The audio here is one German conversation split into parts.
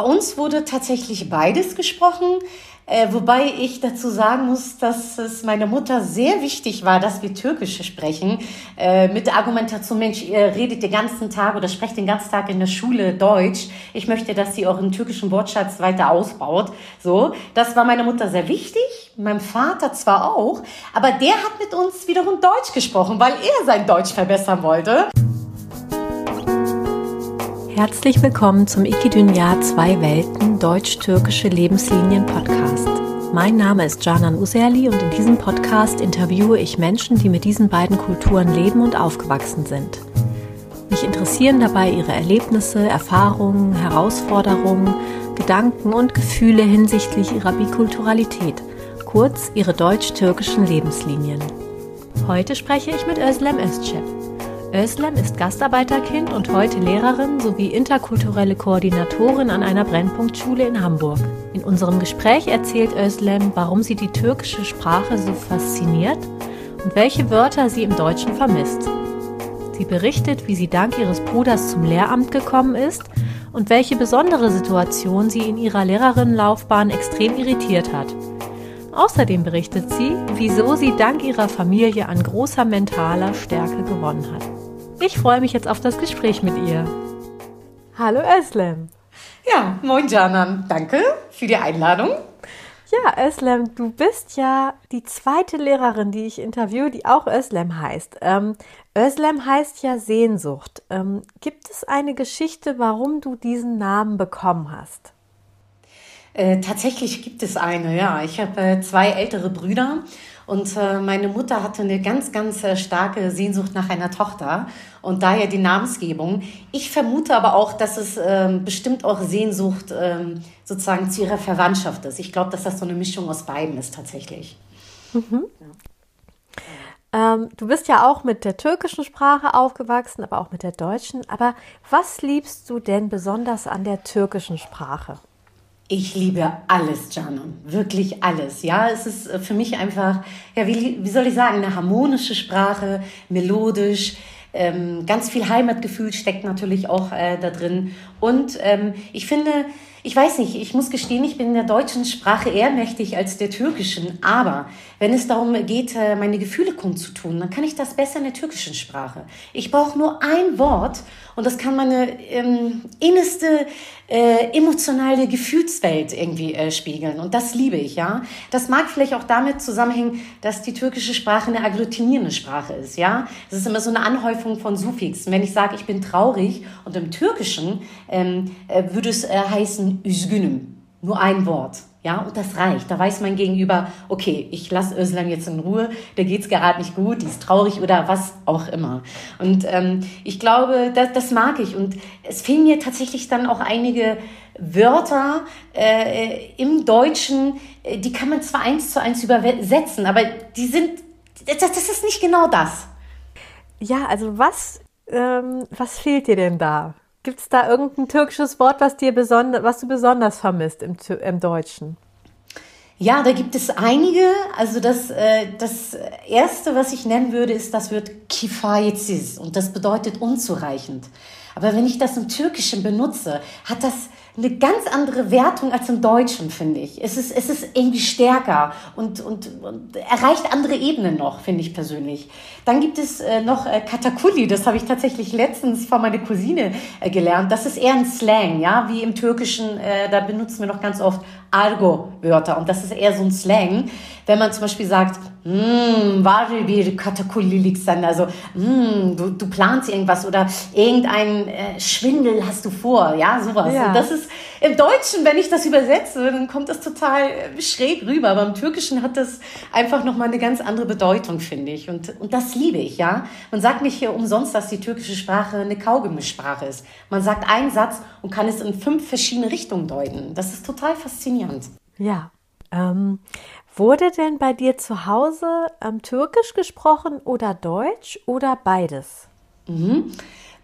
Bei uns wurde tatsächlich beides gesprochen. Äh, wobei ich dazu sagen muss, dass es meiner Mutter sehr wichtig war, dass wir Türkisch sprechen. Äh, mit der Argumentation, Mensch, ihr redet den ganzen Tag oder sprecht den ganzen Tag in der Schule Deutsch. Ich möchte, dass sie euren türkischen Wortschatz weiter ausbaut. So, das war meiner Mutter sehr wichtig. Meinem Vater zwar auch, aber der hat mit uns wiederum Deutsch gesprochen, weil er sein Deutsch verbessern wollte. Herzlich willkommen zum Ikidünya Zwei Welten Deutsch-Türkische Lebenslinien Podcast. Mein Name ist Canan Userli und in diesem Podcast interviewe ich Menschen, die mit diesen beiden Kulturen leben und aufgewachsen sind. Mich interessieren dabei ihre Erlebnisse, Erfahrungen, Herausforderungen, Gedanken und Gefühle hinsichtlich ihrer Bikulturalität, kurz ihre deutsch-türkischen Lebenslinien. Heute spreche ich mit Özlem Özcep. Özlem ist Gastarbeiterkind und heute Lehrerin sowie interkulturelle Koordinatorin an einer Brennpunktschule in Hamburg. In unserem Gespräch erzählt Özlem, warum sie die türkische Sprache so fasziniert und welche Wörter sie im Deutschen vermisst. Sie berichtet, wie sie dank ihres Bruders zum Lehramt gekommen ist und welche besondere Situation sie in ihrer Lehrerinnenlaufbahn extrem irritiert hat. Außerdem berichtet sie, wieso sie dank ihrer Familie an großer mentaler Stärke gewonnen hat. Ich freue mich jetzt auf das Gespräch mit ihr. Hallo Eslem. Ja, moin Janan. Danke für die Einladung. Ja, Eslem, du bist ja die zweite Lehrerin, die ich interviewe, die auch Özlem heißt. Ähm, Özlem heißt ja Sehnsucht. Ähm, gibt es eine Geschichte, warum du diesen Namen bekommen hast? Äh, tatsächlich gibt es eine, ja. Ich habe äh, zwei ältere Brüder und äh, meine Mutter hatte eine ganz, ganz äh, starke Sehnsucht nach einer Tochter und daher die Namensgebung. Ich vermute aber auch, dass es ähm, bestimmt auch Sehnsucht ähm, sozusagen zu ihrer Verwandtschaft ist. Ich glaube, dass das so eine Mischung aus beiden ist tatsächlich. Mhm. Ja. Ähm, du bist ja auch mit der türkischen Sprache aufgewachsen, aber auch mit der deutschen. Aber was liebst du denn besonders an der türkischen Sprache? Ich liebe alles, Janon. Wirklich alles. Ja, es ist äh, für mich einfach, ja, wie, wie soll ich sagen, eine harmonische Sprache, melodisch. Ähm, ganz viel Heimatgefühl steckt natürlich auch äh, da drin. Und ähm, ich finde, ich weiß nicht, ich muss gestehen, ich bin in der deutschen Sprache eher mächtig als der türkischen. Aber wenn es darum geht, äh, meine Gefühle kundzutun, dann kann ich das besser in der türkischen Sprache. Ich brauche nur ein Wort und das kann meine ähm, innerste äh, emotionale Gefühlswelt irgendwie äh, spiegeln. Und das liebe ich, ja. Das mag vielleicht auch damit zusammenhängen, dass die türkische Sprache eine agglutinierende Sprache ist, ja. Es ist immer so eine Anhäufung von Suffixen. Wenn ich sage, ich bin traurig und im Türkischen ähm, äh, würde es äh, heißen üzgünüm. Nur ein Wort. Ja, und das reicht. Da weiß mein Gegenüber, okay, ich lasse Özlem jetzt in Ruhe, der geht's gerade nicht gut, die ist traurig oder was auch immer. Und ähm, ich glaube, das, das mag ich. Und es fehlen mir tatsächlich dann auch einige Wörter äh, im Deutschen, äh, die kann man zwar eins zu eins übersetzen, aber die sind, das, das ist nicht genau das. Ja, also was, ähm, was fehlt dir denn da? Gibt es da irgendein türkisches Wort, was, dir besonders, was du besonders vermisst im, im Deutschen? Ja, da gibt es einige. Also das, äh, das erste, was ich nennen würde, ist das Wort kifayetsiz und das bedeutet unzureichend. Aber wenn ich das im Türkischen benutze, hat das eine ganz andere Wertung als im Deutschen, finde ich. Es ist, es ist irgendwie stärker und, und, und erreicht andere Ebenen noch, finde ich persönlich. Dann gibt es äh, noch äh, Katakuli, das habe ich tatsächlich letztens von meiner Cousine äh, gelernt. Das ist eher ein Slang, ja, wie im Türkischen, äh, da benutzen wir noch ganz oft Argo-Wörter und das ist eher so ein Slang. Wenn man zum Beispiel sagt, hm, war bir Katakullilik sein, also hm, du, du planst irgendwas oder irgendein äh, Schwindel hast du vor, ja, sowas. Ja. Und das ist im Deutschen, wenn ich das übersetze, dann kommt das total schräg rüber, aber im Türkischen hat das einfach nochmal eine ganz andere Bedeutung, finde ich. Und, und das liebe ich, ja. Man sagt nicht hier umsonst, dass die türkische Sprache eine Kaugummisprache ist. Man sagt einen Satz und kann es in fünf verschiedene Richtungen deuten. Das ist total faszinierend. Ja. Ähm, Wurde denn bei dir zu Hause ähm, Türkisch gesprochen oder Deutsch oder beides? Mhm.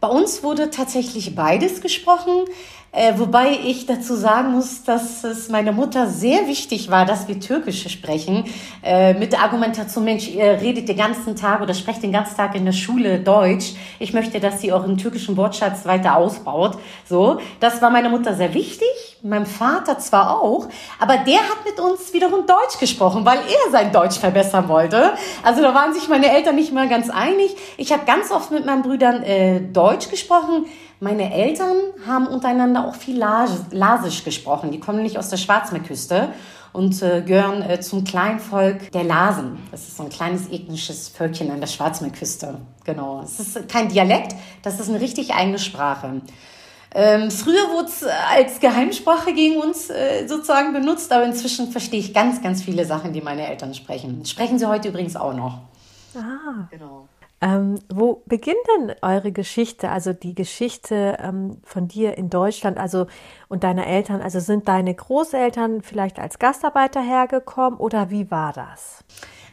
Bei uns wurde tatsächlich beides gesprochen. Äh, wobei ich dazu sagen muss, dass es meiner Mutter sehr wichtig war, dass wir Türkisch sprechen. Äh, mit der Argumentation, Mensch, ihr redet den ganzen Tag oder sprecht den ganzen Tag in der Schule Deutsch. Ich möchte, dass sie euren türkischen Wortschatz weiter ausbaut. So, das war meiner Mutter sehr wichtig. Meinem Vater zwar auch, aber der hat mit uns wiederum Deutsch gesprochen, weil er sein Deutsch verbessern wollte. Also da waren sich meine Eltern nicht mal ganz einig. Ich habe ganz oft mit meinen Brüdern äh, Deutsch gesprochen. Meine Eltern haben untereinander auch viel Lasisch gesprochen. Die kommen nicht aus der Schwarzmeerküste und äh, gehören äh, zum Kleinvolk der Lasen. Das ist so ein kleines ethnisches Völkchen an der Schwarzmeerküste. Genau. Es ist kein Dialekt, das ist eine richtig eigene Sprache. Ähm, früher wurde es äh, als Geheimsprache gegen uns äh, sozusagen benutzt, aber inzwischen verstehe ich ganz, ganz viele Sachen, die meine Eltern sprechen. Sprechen sie heute übrigens auch noch. Ah, genau. Ähm, wo beginnt denn eure Geschichte, also die Geschichte ähm, von dir in Deutschland, also und deiner Eltern? Also sind deine Großeltern vielleicht als Gastarbeiter hergekommen oder wie war das?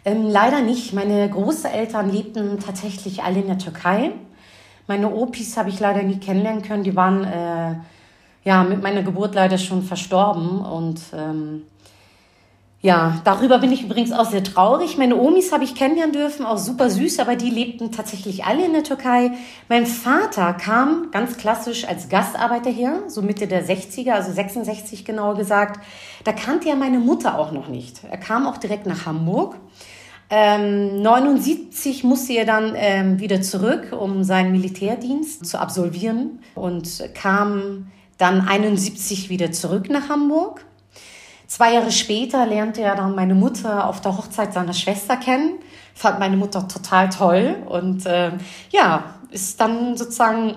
Ähm, leider nicht. Meine Großeltern lebten tatsächlich alle in der Türkei. Meine Opis habe ich leider nie kennenlernen können. Die waren äh, ja mit meiner Geburt leider schon verstorben und ähm, ja, darüber bin ich übrigens auch sehr traurig. Meine Omis habe ich kennenlernen dürfen, auch super süß, aber die lebten tatsächlich alle in der Türkei. Mein Vater kam ganz klassisch als Gastarbeiter her, so Mitte der 60er, also 66 genauer gesagt. Da kannte er meine Mutter auch noch nicht. Er kam auch direkt nach Hamburg. Ähm, 79 musste er dann ähm, wieder zurück, um seinen Militärdienst zu absolvieren und kam dann 71 wieder zurück nach Hamburg. Zwei Jahre später lernte er dann meine Mutter auf der Hochzeit seiner Schwester kennen. Fand meine Mutter total toll und äh, ja, ist dann sozusagen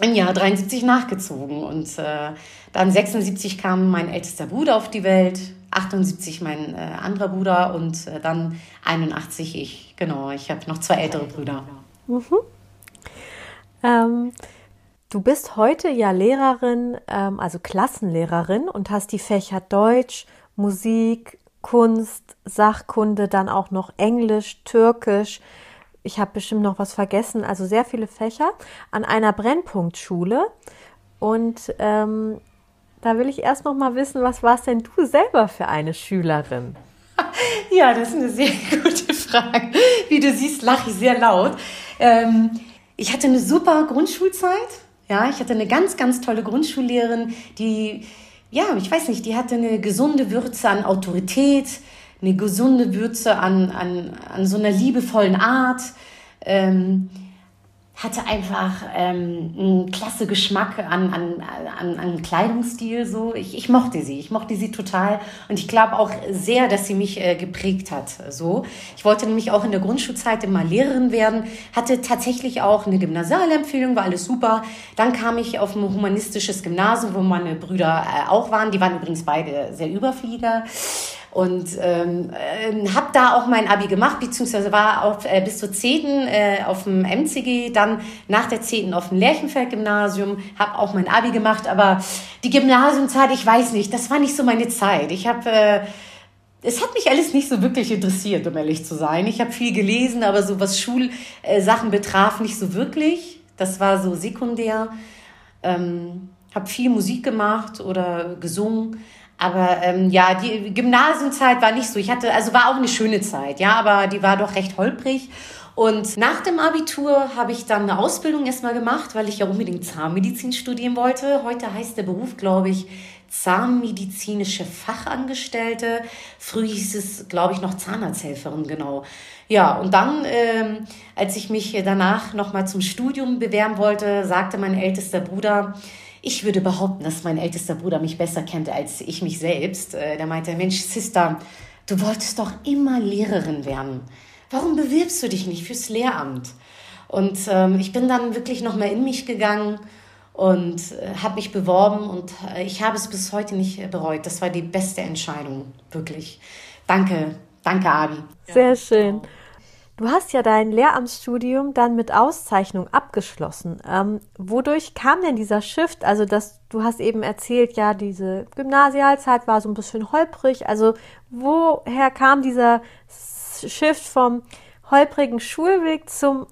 im Jahr 73 nachgezogen. Und äh, dann 76 kam mein ältester Bruder auf die Welt, 78 mein äh, anderer Bruder und äh, dann 81 ich. Genau, ich habe noch zwei ältere Brüder. Mhm. Ähm, Du bist heute ja Lehrerin, ähm, also Klassenlehrerin und hast die Fächer Deutsch, Musik, Kunst, Sachkunde, dann auch noch Englisch, Türkisch. Ich habe bestimmt noch was vergessen, also sehr viele Fächer an einer Brennpunktschule. Und ähm, da will ich erst noch mal wissen, was warst denn du selber für eine Schülerin? Ja, das ist eine sehr gute Frage. Wie du siehst, lache ich sehr laut. Ähm, ich hatte eine super Grundschulzeit ja, ich hatte eine ganz, ganz tolle Grundschullehrerin, die, ja, ich weiß nicht, die hatte eine gesunde Würze an Autorität, eine gesunde Würze an, an, an so einer liebevollen Art. Ähm, hatte einfach ähm, einen klasse Geschmack an, an, an, an Kleidungsstil. So. Ich, ich mochte sie, ich mochte sie total und ich glaube auch sehr, dass sie mich äh, geprägt hat. So. Ich wollte nämlich auch in der Grundschulzeit immer Lehrerin werden, hatte tatsächlich auch eine Gymnasialempfehlung, war alles super. Dann kam ich auf ein humanistisches Gymnasium, wo meine Brüder äh, auch waren. Die waren übrigens beide sehr Überflieger und ähm, äh, habe da auch mein Abi gemacht, beziehungsweise war auf, äh, bis zur 10. Äh, auf dem MCG, dann nach der 10. auf dem Lerchenfeld-Gymnasium, habe auch mein Abi gemacht, aber die Gymnasiumzeit, ich weiß nicht, das war nicht so meine Zeit. Ich habe... Äh, es hat mich alles nicht so wirklich interessiert, um ehrlich zu sein. Ich habe viel gelesen, aber so was Schulsachen betraf, nicht so wirklich. Das war so sekundär. Ähm, habe viel Musik gemacht oder gesungen. Aber ähm, ja, die Gymnasiumzeit war nicht so. Ich hatte, also war auch eine schöne Zeit, ja, aber die war doch recht holprig. Und nach dem Abitur habe ich dann eine Ausbildung erstmal gemacht, weil ich ja unbedingt Zahnmedizin studieren wollte. Heute heißt der Beruf, glaube ich, Zahnmedizinische Fachangestellte. Früh hieß es, glaube ich, noch Zahnarzthelferin, genau. Ja, und dann, ähm, als ich mich danach nochmal zum Studium bewerben wollte, sagte mein ältester Bruder, ich würde behaupten, dass mein ältester Bruder mich besser kennt als ich mich selbst. Äh, der meinte, Mensch, Sister, du wolltest doch immer Lehrerin werden. Warum bewirbst du dich nicht fürs Lehramt? Und ähm, ich bin dann wirklich nochmal in mich gegangen und äh, habe mich beworben und äh, ich habe es bis heute nicht bereut. Das war die beste Entscheidung, wirklich. Danke, danke, Abi. Sehr schön. Du hast ja dein Lehramtsstudium dann mit Auszeichnung abgeschlossen. Ähm, wodurch kam denn dieser Shift? Also, dass du hast eben erzählt, ja, diese Gymnasialzeit war so ein bisschen holprig. Also, woher kam dieser Shift vom holprigen Schulweg zum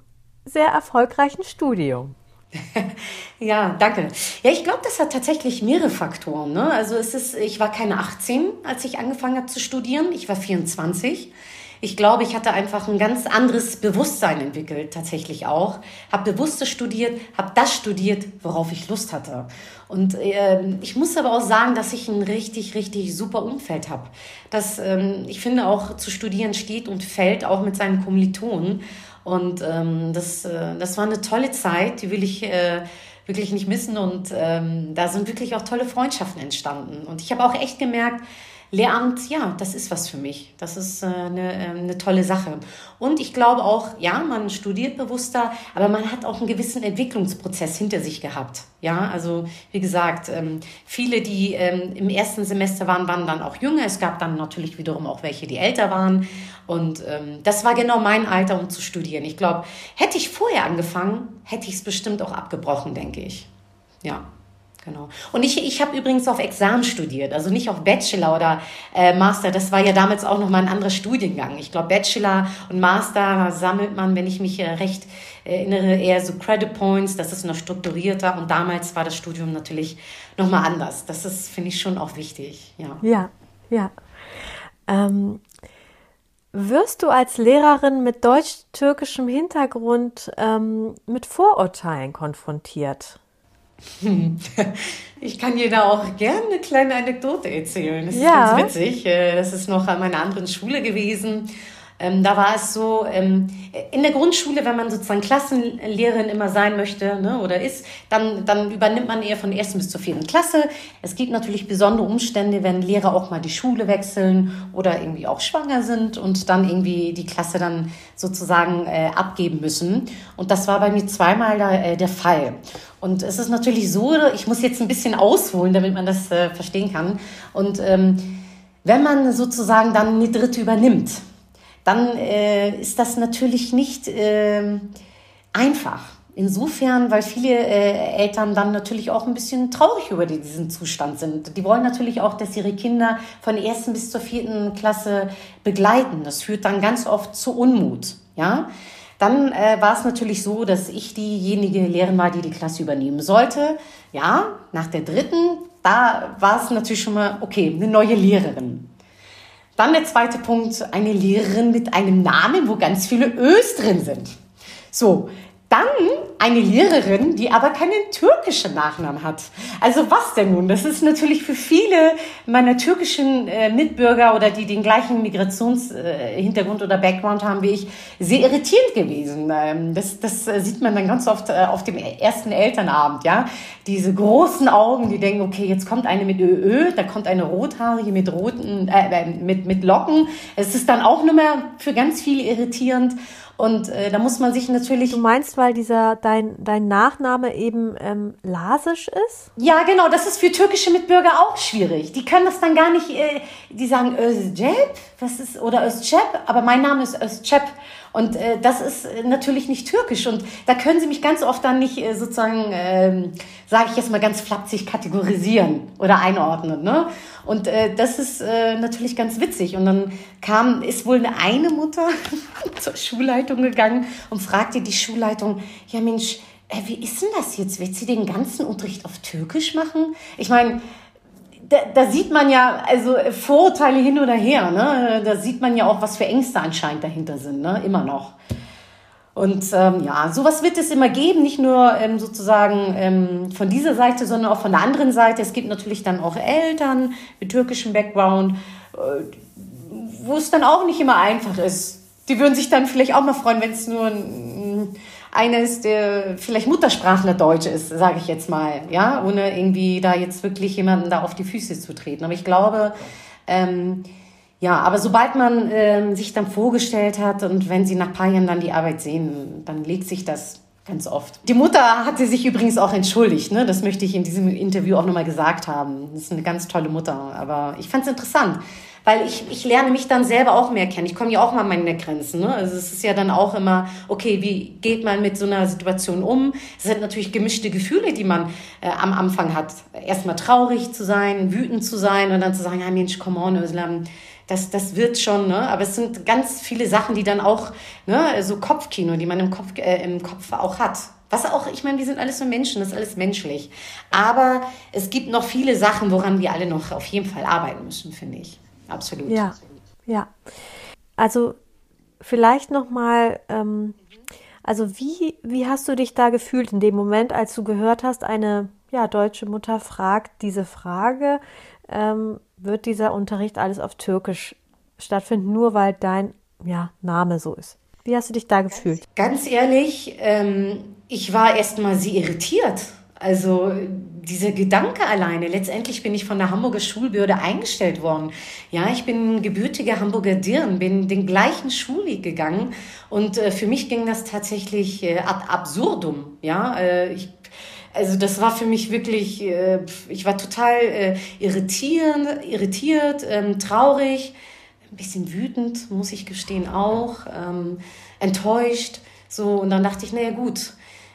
sehr erfolgreichen Studium? ja, danke. Ja, ich glaube, das hat tatsächlich mehrere Faktoren. Ne? Also es ist, ich war keine 18, als ich angefangen habe zu studieren. Ich war 24. Ich glaube, ich hatte einfach ein ganz anderes Bewusstsein entwickelt, tatsächlich auch. Habe bewusster studiert, habe das studiert, worauf ich Lust hatte. Und äh, ich muss aber auch sagen, dass ich ein richtig, richtig super Umfeld habe. Das, ähm, ich finde auch, zu studieren steht und fällt auch mit seinen Kommilitonen. Und ähm, das, äh, das war eine tolle Zeit, die will ich äh, wirklich nicht missen. Und ähm, da sind wirklich auch tolle Freundschaften entstanden. Und ich habe auch echt gemerkt, Lehramt, ja, das ist was für mich. Das ist äh, eine, äh, eine tolle Sache. Und ich glaube auch, ja, man studiert bewusster, aber man hat auch einen gewissen Entwicklungsprozess hinter sich gehabt. Ja, also wie gesagt, ähm, viele, die ähm, im ersten Semester waren, waren dann auch jünger. Es gab dann natürlich wiederum auch welche, die älter waren. Und ähm, das war genau mein Alter, um zu studieren. Ich glaube, hätte ich vorher angefangen, hätte ich es bestimmt auch abgebrochen, denke ich. Ja. Genau. Und ich, ich habe übrigens auf Examen studiert, also nicht auf Bachelor oder äh, Master. Das war ja damals auch noch mal ein anderer Studiengang. Ich glaube, Bachelor und Master sammelt man, wenn ich mich äh, recht erinnere, eher so Credit Points. Das ist noch strukturierter. Und damals war das Studium natürlich noch mal anders. Das ist, finde ich, schon auch wichtig. Ja, ja. ja. Ähm, wirst du als Lehrerin mit deutsch-türkischem Hintergrund ähm, mit Vorurteilen konfrontiert? Ich kann dir da auch gerne eine kleine Anekdote erzählen. Das ist ja. ganz witzig. Äh, das ist noch an meiner anderen Schule gewesen. Ähm, da war es so, ähm, in der Grundschule, wenn man sozusagen Klassenlehrerin immer sein möchte ne, oder ist, dann, dann übernimmt man eher von der ersten bis zur vierten Klasse. Es gibt natürlich besondere Umstände, wenn Lehrer auch mal die Schule wechseln oder irgendwie auch schwanger sind und dann irgendwie die Klasse dann sozusagen äh, abgeben müssen. Und das war bei mir zweimal da, äh, der Fall. Und es ist natürlich so, ich muss jetzt ein bisschen ausholen, damit man das äh, verstehen kann. Und ähm, wenn man sozusagen dann eine dritte übernimmt, dann äh, ist das natürlich nicht äh, einfach. Insofern, weil viele äh, Eltern dann natürlich auch ein bisschen traurig über diesen Zustand sind. Die wollen natürlich auch, dass ihre Kinder von der ersten bis zur vierten Klasse begleiten. Das führt dann ganz oft zu Unmut. Ja, dann äh, war es natürlich so, dass ich diejenige Lehrerin war, die die Klasse übernehmen sollte. Ja, nach der dritten, da war es natürlich schon mal okay, eine neue Lehrerin. Dann der zweite Punkt, eine Lehrerin mit einem Namen, wo ganz viele Ös drin sind. So, eine Lehrerin, die aber keinen türkischen Nachnamen hat. Also was denn nun? Das ist natürlich für viele meiner türkischen äh, Mitbürger oder die den gleichen Migrationshintergrund äh, oder Background haben wie ich, sehr irritierend gewesen. Ähm, das, das äh, sieht man dann ganz oft äh, auf dem ersten Elternabend, ja. Diese großen Augen, die denken, okay, jetzt kommt eine mit ÖÖ, da kommt eine rothaarige mit roten, äh, äh, mit, mit Locken. Es ist dann auch nur mehr für ganz viele irritierend. Und äh, da muss man sich natürlich. Du meinst, weil dieser dein, dein Nachname eben ähm, Lasisch ist? Ja, genau. Das ist für türkische Mitbürger auch schwierig. Die können das dann gar nicht. Äh, die sagen Özcep, was ist oder Özcep, aber mein Name ist Özcep. Und äh, das ist äh, natürlich nicht türkisch. Und da können Sie mich ganz oft dann nicht äh, sozusagen, äh, sage ich jetzt mal ganz flapsig, kategorisieren oder einordnen. Ne? Und äh, das ist äh, natürlich ganz witzig. Und dann kam, ist wohl eine Mutter zur Schulleitung gegangen und fragte die Schulleitung, ja Mensch, äh, wie ist denn das jetzt? Wird sie den ganzen Unterricht auf Türkisch machen? Ich meine, da, da sieht man ja, also Vorurteile hin oder her, ne? Da sieht man ja auch, was für Ängste anscheinend dahinter sind, ne? Immer noch. Und ähm, ja, sowas wird es immer geben, nicht nur ähm, sozusagen ähm, von dieser Seite, sondern auch von der anderen Seite. Es gibt natürlich dann auch Eltern mit türkischem Background, äh, wo es dann auch nicht immer einfach ist. Die würden sich dann vielleicht auch mal freuen, wenn es nur ein, einer ist, der vielleicht Muttersprachler Deutsch ist, sage ich jetzt mal, ja, ohne irgendwie da jetzt wirklich jemanden da auf die Füße zu treten. Aber ich glaube, ähm, ja, aber sobald man ähm, sich dann vorgestellt hat und wenn sie nach paar Jahren dann die Arbeit sehen, dann legt sich das ganz oft. Die Mutter hatte sich übrigens auch entschuldigt, ne? das möchte ich in diesem Interview auch nochmal gesagt haben. Das ist eine ganz tolle Mutter, aber ich fand es interessant, weil ich, ich lerne mich dann selber auch mehr kennen. Ich komme ja auch mal meine Grenzen. Ne? Also es ist ja dann auch immer, okay, wie geht man mit so einer Situation um? Es sind natürlich gemischte Gefühle, die man äh, am Anfang hat. Erstmal traurig zu sein, wütend zu sein und dann zu sagen, ja Mensch, come on, Islam, das, das wird schon, ne? aber es sind ganz viele Sachen, die dann auch, ne, so Kopfkino, die man im Kopf, äh, im Kopf auch hat. Was auch, ich meine, wir sind alles nur Menschen, das ist alles menschlich. Aber es gibt noch viele Sachen, woran wir alle noch auf jeden Fall arbeiten müssen, finde ich. Absolut. Ja, ja. Also vielleicht noch mal, ähm, also wie, wie hast du dich da gefühlt in dem Moment, als du gehört hast, eine ja, deutsche Mutter fragt diese Frage, ähm, wird dieser Unterricht alles auf Türkisch stattfinden, nur weil dein ja, Name so ist? Wie hast du dich da gefühlt? Ganz ehrlich, ähm, ich war erstmal sie irritiert. Also dieser Gedanke alleine, letztendlich bin ich von der Hamburger Schulbehörde eingestellt worden. Ja, ich bin gebürtiger Hamburger Dirn, bin den gleichen Schulweg gegangen und äh, für mich ging das tatsächlich äh, ad absurdum. Ja, äh, ich also das war für mich wirklich, äh, ich war total äh, irritiert, irritiert ähm, traurig, ein bisschen wütend, muss ich gestehen, auch, ähm, enttäuscht. So, und dann dachte ich, naja gut,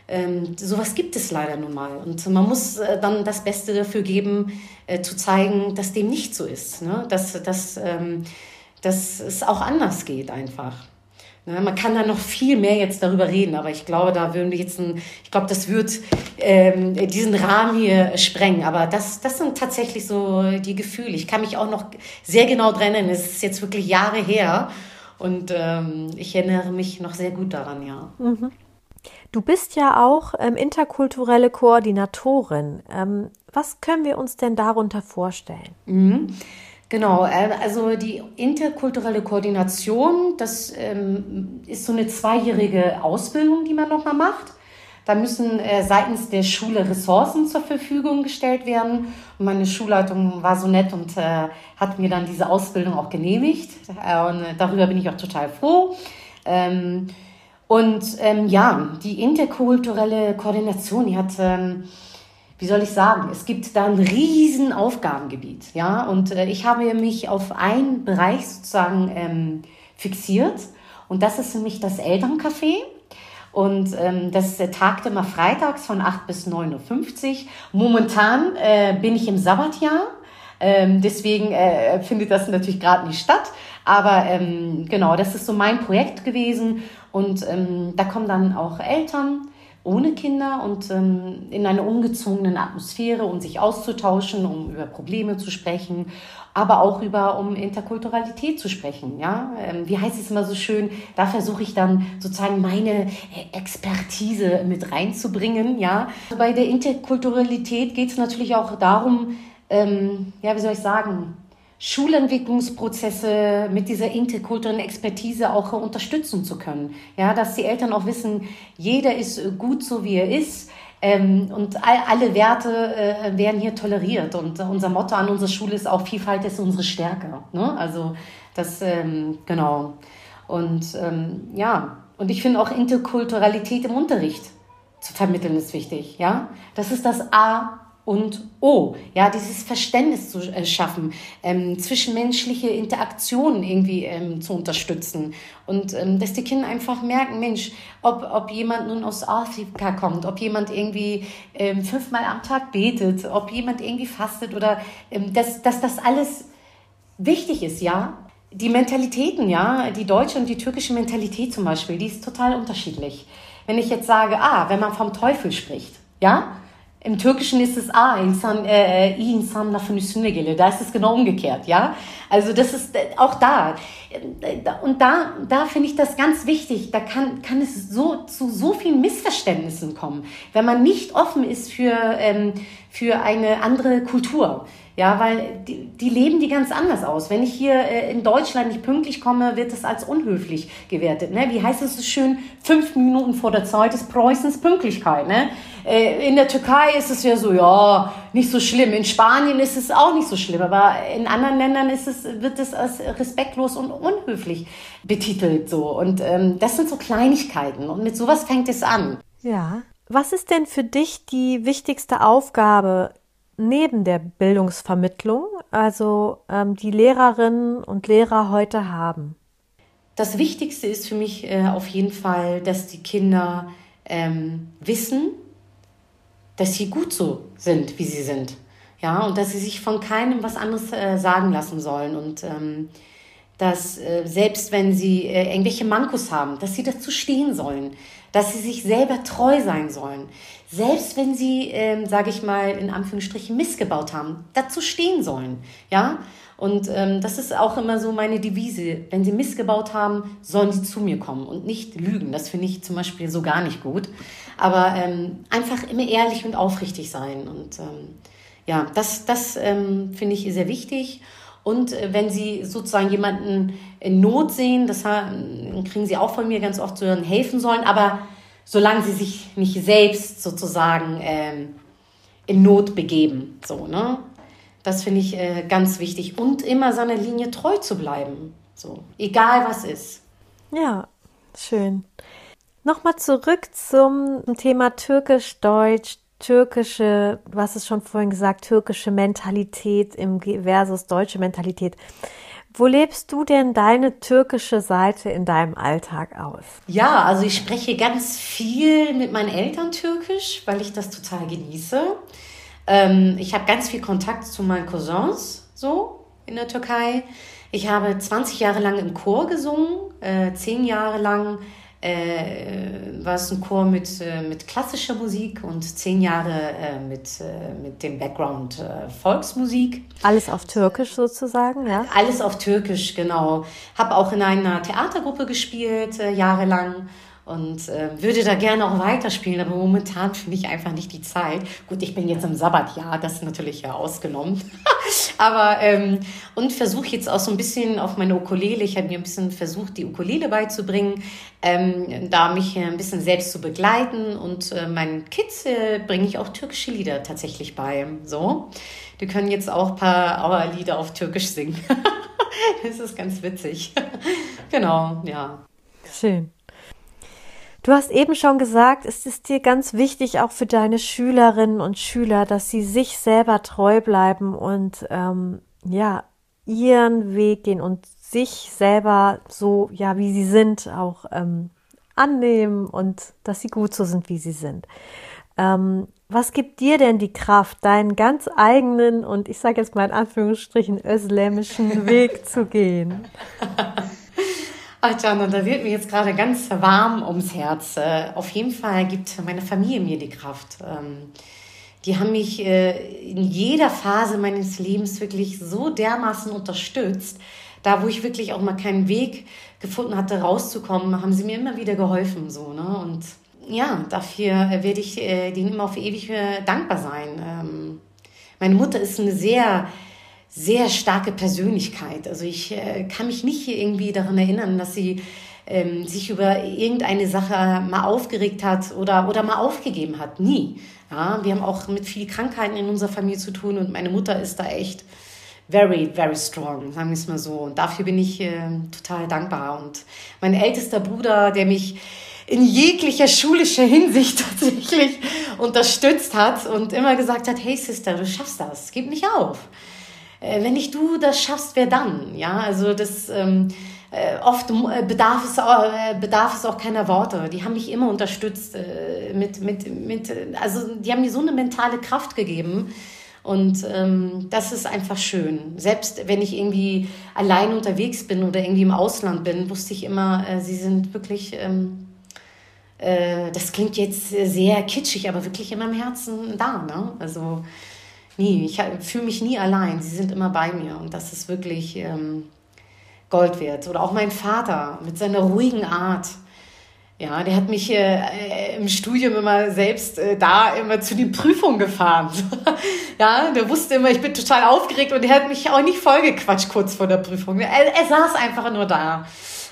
ähm, sowas gibt es leider nun mal. Und man muss äh, dann das Beste dafür geben, äh, zu zeigen, dass dem nicht so ist. Ne? Dass, dass, ähm, dass es auch anders geht einfach. Ne, man kann da noch viel mehr jetzt darüber reden, aber ich glaube, da würden wir jetzt, ein, ich glaube, das wird ähm, diesen Rahmen hier sprengen. Aber das, das sind tatsächlich so die Gefühle. Ich kann mich auch noch sehr genau trennen. Es ist jetzt wirklich Jahre her und ähm, ich erinnere mich noch sehr gut daran, ja. Mhm. Du bist ja auch ähm, interkulturelle Koordinatorin. Ähm, was können wir uns denn darunter vorstellen? Mhm. Genau, äh, also die interkulturelle Koordination, das ähm, ist so eine zweijährige Ausbildung, die man nochmal macht. Da müssen äh, seitens der Schule Ressourcen zur Verfügung gestellt werden. Und meine Schulleitung war so nett und äh, hat mir dann diese Ausbildung auch genehmigt. Und darüber bin ich auch total froh. Ähm, und ähm, ja, die interkulturelle Koordination, die hat wie soll ich sagen, es gibt da ein riesen Aufgabengebiet, ja, und äh, ich habe mich auf einen Bereich sozusagen ähm, fixiert und das ist mich das Elterncafé. Und ähm, das tagt immer freitags von 8 bis 9.50 Uhr. Momentan äh, bin ich im Sabbatjahr, ähm, deswegen äh, findet das natürlich gerade nicht statt. Aber ähm, genau, das ist so mein Projekt gewesen. Und ähm, da kommen dann auch Eltern ohne Kinder und ähm, in einer ungezwungenen Atmosphäre, um sich auszutauschen, um über Probleme zu sprechen, aber auch über um Interkulturalität zu sprechen. Ja, ähm, wie heißt es immer so schön? Da versuche ich dann sozusagen meine äh, Expertise mit reinzubringen. Ja, bei der Interkulturalität geht es natürlich auch darum, ähm, ja, wie soll ich sagen? Schulentwicklungsprozesse mit dieser interkulturellen Expertise auch unterstützen zu können. Ja, dass die Eltern auch wissen, jeder ist gut so, wie er ist. Ähm, und all, alle Werte äh, werden hier toleriert. Und unser Motto an unserer Schule ist auch, Vielfalt ist unsere Stärke. Ne? Also das, ähm, genau. Und ähm, ja, und ich finde auch Interkulturalität im Unterricht zu vermitteln ist wichtig. Ja, das ist das A und O. Ja, dieses Verständnis zu äh, schaffen, ähm, zwischenmenschliche Interaktionen irgendwie ähm, zu unterstützen und ähm, dass die Kinder einfach merken, Mensch, ob, ob jemand nun aus Afrika kommt, ob jemand irgendwie ähm, fünfmal am Tag betet, ob jemand irgendwie fastet oder ähm, dass, dass das alles wichtig ist, ja. Die Mentalitäten, ja, die deutsche und die türkische Mentalität zum Beispiel, die ist total unterschiedlich. Wenn ich jetzt sage, ah, wenn man vom Teufel spricht, ja, im Türkischen ist es A, insan, äh, iyi insan lafın üstüne gelir. Da ist es genau umgekehrt, ja. Also das ist äh, auch da. Und da, da finde ich das ganz wichtig. Da kann, kann es so zu so vielen Missverständnissen kommen, wenn man nicht offen ist für, ähm, für eine andere Kultur. Ja, weil die, die leben die ganz anders aus. Wenn ich hier äh, in Deutschland nicht pünktlich komme, wird das als unhöflich gewertet. Ne? Wie heißt es so schön? Fünf Minuten vor der Zeit ist Preußens Pünktlichkeit. Ne? Äh, in der Türkei ist es ja so, ja, nicht so schlimm. In Spanien ist es auch nicht so schlimm. Aber in anderen Ländern ist es, wird es als respektlos und unhöflich betitelt. So. Und ähm, das sind so Kleinigkeiten. Und mit sowas fängt es an. Ja. Was ist denn für dich die wichtigste Aufgabe neben der Bildungsvermittlung, also ähm, die Lehrerinnen und Lehrer heute haben? Das Wichtigste ist für mich äh, auf jeden Fall, dass die Kinder ähm, wissen, dass sie gut so sind, wie sie sind. Ja, und dass sie sich von keinem was anderes äh, sagen lassen sollen. Und ähm, dass äh, selbst wenn sie äh, irgendwelche Mankos haben, dass sie dazu stehen sollen, dass sie sich selber treu sein sollen. Selbst wenn sie, ähm, sage ich mal, in Anführungsstrichen missgebaut haben, dazu stehen sollen. Ja, und ähm, das ist auch immer so meine Devise. Wenn sie missgebaut haben, sollen sie zu mir kommen und nicht lügen. Das finde ich zum Beispiel so gar nicht gut. Aber ähm, einfach immer ehrlich und aufrichtig sein. Und ähm, ja, das, das ähm, finde ich sehr wichtig. Und äh, wenn Sie sozusagen jemanden in Not sehen, das kriegen Sie auch von mir ganz oft zu hören, helfen sollen, aber solange Sie sich nicht selbst sozusagen ähm, in Not begeben. So, ne? Das finde ich äh, ganz wichtig. Und immer seiner Linie treu zu bleiben. So, egal was ist. Ja, schön. Nochmal zurück zum Thema Türkisch-Deutsch, türkische, hast es schon vorhin gesagt, türkische Mentalität im versus deutsche Mentalität. Wo lebst du denn deine türkische Seite in deinem Alltag aus? Ja, also ich spreche ganz viel mit meinen Eltern türkisch, weil ich das total genieße. Ähm, ich habe ganz viel Kontakt zu meinen Cousins so in der Türkei. Ich habe 20 Jahre lang im Chor gesungen, äh, 10 Jahre lang äh, war es ein Chor mit, äh, mit klassischer Musik und zehn Jahre äh, mit, äh, mit dem Background äh, Volksmusik. Alles auf Türkisch sozusagen, ja? Alles auf Türkisch, genau. Habe auch in einer Theatergruppe gespielt, äh, jahrelang und äh, würde da gerne auch weiterspielen, aber momentan finde ich einfach nicht die Zeit. Gut, ich bin jetzt im Sabbatjahr, das ist natürlich ja ausgenommen. aber ähm, und versuche jetzt auch so ein bisschen auf meine Ukulele, ich habe mir ein bisschen versucht, die Ukulele beizubringen, ähm, da mich ein bisschen selbst zu begleiten und äh, meinen Kids äh, bringe ich auch türkische Lieder tatsächlich bei. So, die können jetzt auch ein paar Auerlieder auf Türkisch singen. das ist ganz witzig. genau, ja. Schön. Du hast eben schon gesagt, es ist dir ganz wichtig, auch für deine Schülerinnen und Schüler, dass sie sich selber treu bleiben und ähm, ja, ihren Weg gehen und sich selber so, ja, wie sie sind, auch ähm, annehmen und dass sie gut so sind, wie sie sind. Ähm, was gibt dir denn die Kraft, deinen ganz eigenen und ich sage jetzt mal in Anführungsstrichen öslämischen Weg zu gehen? Ach, Jana, da wird mir jetzt gerade ganz warm ums Herz. Äh, auf jeden Fall gibt meine Familie mir die Kraft. Ähm, die haben mich äh, in jeder Phase meines Lebens wirklich so dermaßen unterstützt. Da, wo ich wirklich auch mal keinen Weg gefunden hatte, rauszukommen, haben sie mir immer wieder geholfen. So, ne? Und ja, dafür werde ich äh, denen immer auf ewig dankbar sein. Ähm, meine Mutter ist eine sehr sehr starke Persönlichkeit. Also ich äh, kann mich nicht irgendwie daran erinnern, dass sie ähm, sich über irgendeine Sache mal aufgeregt hat oder, oder mal aufgegeben hat. Nie. Ja, wir haben auch mit vielen Krankheiten in unserer Familie zu tun und meine Mutter ist da echt very, very strong, sagen wir es mal so. Und dafür bin ich äh, total dankbar. Und mein ältester Bruder, der mich in jeglicher schulischer Hinsicht tatsächlich unterstützt hat und immer gesagt hat, hey Sister, du schaffst das, gib nicht auf. Äh, wenn nicht du das schaffst, wer dann? Ja, also das ähm, äh, oft äh, bedarf es, auch, bedarf es auch keiner Worte. Die haben mich immer unterstützt äh, mit, mit, mit, also die haben mir so eine mentale Kraft gegeben. Und ähm, das ist einfach schön. Selbst wenn ich irgendwie allein unterwegs bin oder irgendwie im Ausland bin, wusste ich immer, äh, sie sind wirklich, ähm, äh, das klingt jetzt sehr kitschig, aber wirklich in meinem Herzen da. Ne? Also Nie. Ich fühle mich nie allein. Sie sind immer bei mir und das ist wirklich ähm, Gold wert. Oder auch mein Vater mit seiner ruhigen Art. Ja, der hat mich äh, im Studium immer selbst äh, da immer zu den Prüfungen gefahren. ja, der wusste immer, ich bin total aufgeregt und der hat mich auch nicht vollgequatscht kurz vor der Prüfung. Er, er saß einfach nur da.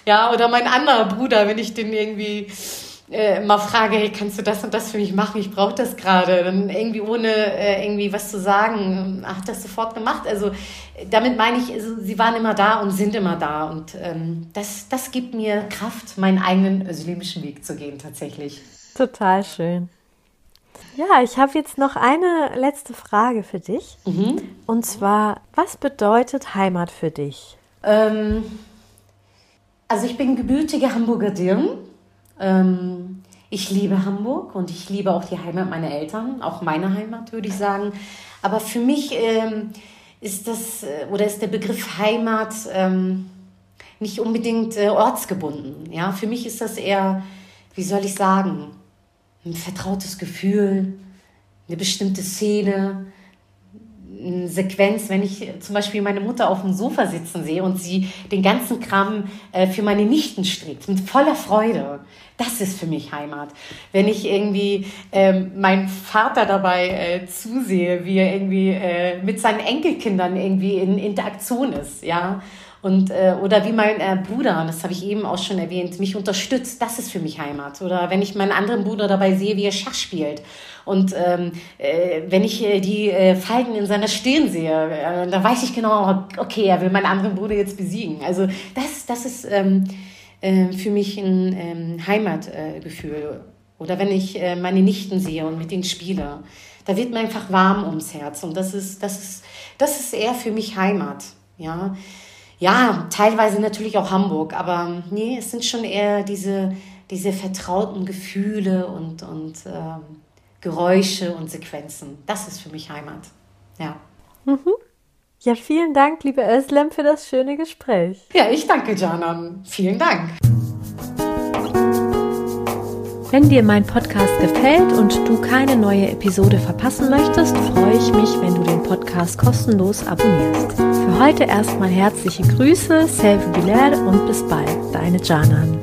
Ja, oder mein anderer Bruder, wenn ich den irgendwie äh, mal frage, hey, kannst du das und das für mich machen? Ich brauche das gerade. Dann irgendwie ohne äh, irgendwie was zu sagen, hat das sofort gemacht. Also damit meine ich, also, sie waren immer da und sind immer da. Und ähm, das, das gibt mir Kraft, meinen eigenen muslimischen Weg zu gehen tatsächlich. Total schön. Ja, ich habe jetzt noch eine letzte Frage für dich. Mhm. Und zwar, was bedeutet Heimat für dich? Ähm, also ich bin gebürtige Hamburger Dirn ähm, ich liebe Hamburg und ich liebe auch die Heimat meiner Eltern, auch meine Heimat, würde ich sagen. Aber für mich ähm, ist das äh, oder ist der Begriff Heimat ähm, nicht unbedingt äh, ortsgebunden. Ja, für mich ist das eher, wie soll ich sagen, ein vertrautes Gefühl, eine bestimmte Szene, Sequenz, wenn ich zum Beispiel meine Mutter auf dem Sofa sitzen sehe und sie den ganzen Kram äh, für meine Nichten strickt, mit voller Freude. Das ist für mich Heimat. Wenn ich irgendwie ähm, meinen Vater dabei äh, zusehe, wie er irgendwie äh, mit seinen Enkelkindern irgendwie in Interaktion ist, ja, und, äh, oder wie mein äh, Bruder, das habe ich eben auch schon erwähnt, mich unterstützt, das ist für mich Heimat. Oder wenn ich meinen anderen Bruder dabei sehe, wie er Schach spielt. Und ähm, äh, wenn ich äh, die äh, Falten in seiner Stirn sehe, äh, dann weiß ich genau, okay, er will meinen anderen Bruder jetzt besiegen. Also das, das ist ähm, äh, für mich ein ähm, Heimatgefühl. Oder wenn ich äh, meine Nichten sehe und mit ihnen spiele, da wird mir einfach warm ums Herz. Und das ist, das ist, das ist eher für mich Heimat. Ja, ja, teilweise natürlich auch Hamburg, aber nee, es sind schon eher diese, diese vertrauten Gefühle und, und ähm, Geräusche und Sequenzen. Das ist für mich Heimat. Ja. Mhm. Ja, vielen Dank, liebe Özlem, für das schöne Gespräch. Ja, ich danke, Janan. Vielen Dank. Wenn dir mein Podcast gefällt und du keine neue Episode verpassen möchtest, freue ich mich, wenn du den Podcast kostenlos abonnierst. Für heute erstmal herzliche Grüße, Selvi Bilal und bis bald, deine Janan.